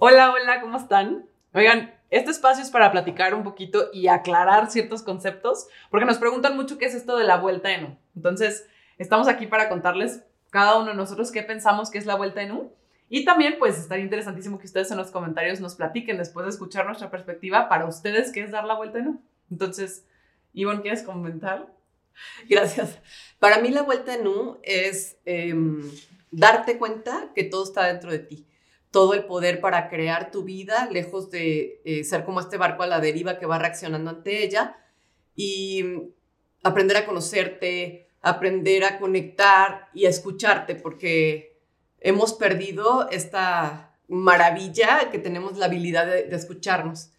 Hola, hola, ¿cómo están? Oigan, este espacio es para platicar un poquito y aclarar ciertos conceptos, porque nos preguntan mucho qué es esto de la vuelta en U. Entonces, estamos aquí para contarles cada uno de nosotros qué pensamos que es la vuelta en U. Y también, pues, estaría interesantísimo que ustedes en los comentarios nos platiquen después de escuchar nuestra perspectiva para ustedes qué es dar la vuelta en U. Entonces, Ivonne, ¿quieres comentar? Gracias. Para mí la vuelta en U es em, darte cuenta que todo está dentro de ti todo el poder para crear tu vida, lejos de eh, ser como este barco a la deriva que va reaccionando ante ella, y aprender a conocerte, aprender a conectar y a escucharte, porque hemos perdido esta maravilla que tenemos la habilidad de, de escucharnos.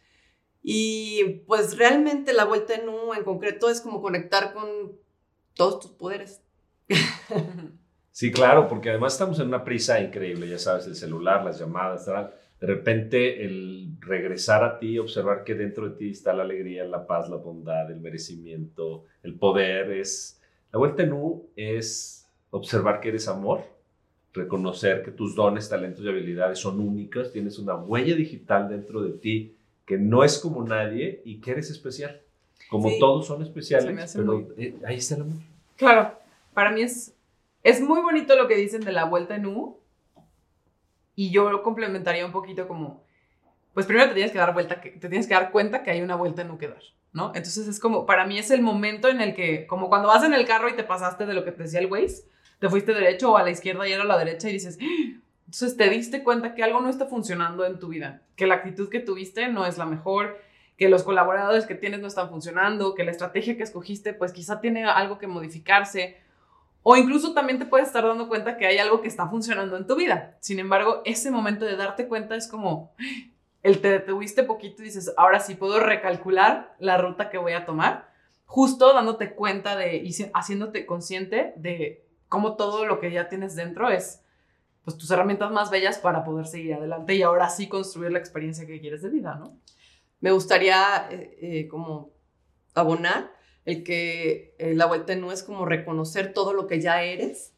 Y pues realmente la vuelta en U en concreto es como conectar con todos tus poderes. Sí, claro, porque además estamos en una prisa increíble, ya sabes, el celular, las llamadas, de repente el regresar a ti, observar que dentro de ti está la alegría, la paz, la bondad, el merecimiento, el poder, es... La vuelta en U es observar que eres amor, reconocer que tus dones, talentos y habilidades son únicas, tienes una huella digital dentro de ti que no es como nadie y que eres especial. Como todos son especiales, pero eh, ahí está el amor. Claro, para mí es es muy bonito lo que dicen de la vuelta en U. Y yo complementaría un poquito como, pues primero te tienes que dar vuelta, te tienes que dar cuenta que hay una vuelta en U que dar, ¿no? Entonces es como, para mí es el momento en el que, como cuando vas en el carro y te pasaste de lo que te decía el Waze, te fuiste derecho o a la izquierda y era a la derecha y dices, ¡Ah!". entonces te diste cuenta que algo no está funcionando en tu vida, que la actitud que tuviste no es la mejor, que los colaboradores que tienes no están funcionando, que la estrategia que escogiste pues quizá tiene algo que modificarse o incluso también te puedes estar dando cuenta que hay algo que está funcionando en tu vida. Sin embargo, ese momento de darte cuenta es como el te detuviste poquito y dices, ahora sí puedo recalcular la ruta que voy a tomar, justo dándote cuenta de y haciéndote consciente de cómo todo lo que ya tienes dentro es pues tus herramientas más bellas para poder seguir adelante y ahora sí construir la experiencia que quieres de vida, ¿no? Me gustaría eh, eh, como abonar el que eh, la vuelta U es como reconocer todo lo que ya eres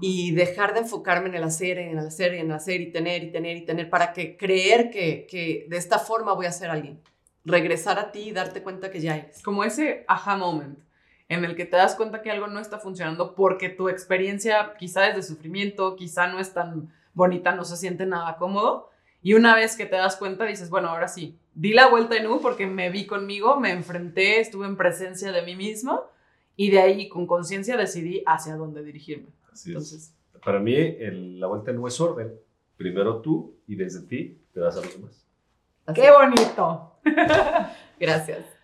y dejar de enfocarme en el hacer, en el hacer, en el hacer y tener y tener y tener para que creer que, que de esta forma voy a ser alguien. Regresar a ti y darte cuenta que ya eres. Como ese aha moment en el que te das cuenta que algo no está funcionando porque tu experiencia quizá es de sufrimiento, quizá no es tan bonita, no se siente nada cómodo. Y una vez que te das cuenta, dices, bueno, ahora sí, di la vuelta en U porque me vi conmigo, me enfrenté, estuve en presencia de mí mismo y de ahí con conciencia decidí hacia dónde dirigirme. Así Entonces, es. Para mí la vuelta en U es orden. Primero tú y desde ti te das a los demás. ¡Qué bonito! Gracias.